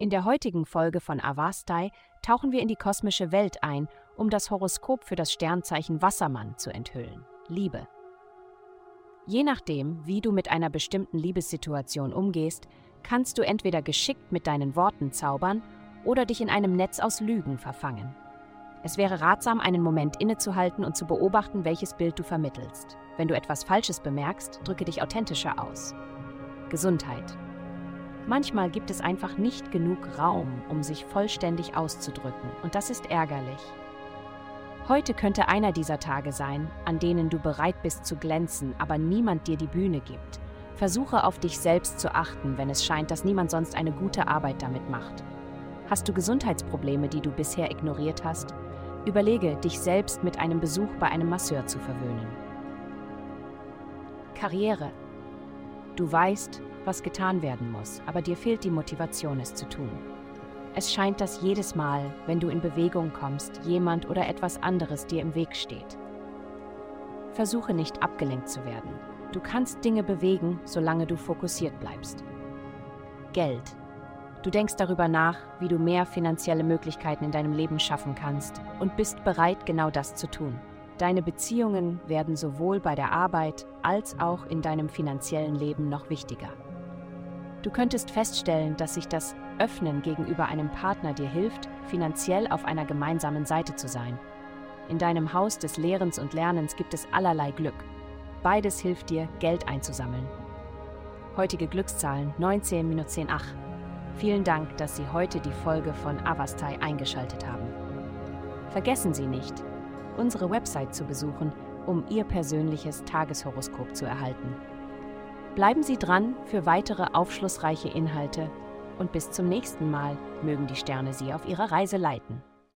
In der heutigen Folge von Avastai tauchen wir in die kosmische Welt ein, um das Horoskop für das Sternzeichen Wassermann zu enthüllen. Liebe. Je nachdem, wie du mit einer bestimmten Liebessituation umgehst, kannst du entweder geschickt mit deinen Worten zaubern oder dich in einem Netz aus Lügen verfangen. Es wäre ratsam, einen Moment innezuhalten und zu beobachten, welches Bild du vermittelst. Wenn du etwas Falsches bemerkst, drücke dich authentischer aus. Gesundheit. Manchmal gibt es einfach nicht genug Raum, um sich vollständig auszudrücken, und das ist ärgerlich. Heute könnte einer dieser Tage sein, an denen du bereit bist zu glänzen, aber niemand dir die Bühne gibt. Versuche auf dich selbst zu achten, wenn es scheint, dass niemand sonst eine gute Arbeit damit macht. Hast du Gesundheitsprobleme, die du bisher ignoriert hast? Überlege, dich selbst mit einem Besuch bei einem Masseur zu verwöhnen. Karriere. Du weißt, was getan werden muss, aber dir fehlt die Motivation, es zu tun. Es scheint, dass jedes Mal, wenn du in Bewegung kommst, jemand oder etwas anderes dir im Weg steht. Versuche nicht abgelenkt zu werden. Du kannst Dinge bewegen, solange du fokussiert bleibst. Geld. Du denkst darüber nach, wie du mehr finanzielle Möglichkeiten in deinem Leben schaffen kannst und bist bereit, genau das zu tun. Deine Beziehungen werden sowohl bei der Arbeit als auch in deinem finanziellen Leben noch wichtiger. Du könntest feststellen, dass sich das Öffnen gegenüber einem Partner dir hilft, finanziell auf einer gemeinsamen Seite zu sein. In deinem Haus des Lehrens und Lernens gibt es allerlei Glück. Beides hilft dir, Geld einzusammeln. Heutige Glückszahlen 19 10 8. Vielen Dank, dass Sie heute die Folge von Avastai eingeschaltet haben. Vergessen Sie nicht, unsere Website zu besuchen, um Ihr persönliches Tageshoroskop zu erhalten. Bleiben Sie dran für weitere aufschlussreiche Inhalte und bis zum nächsten Mal mögen die Sterne Sie auf Ihrer Reise leiten.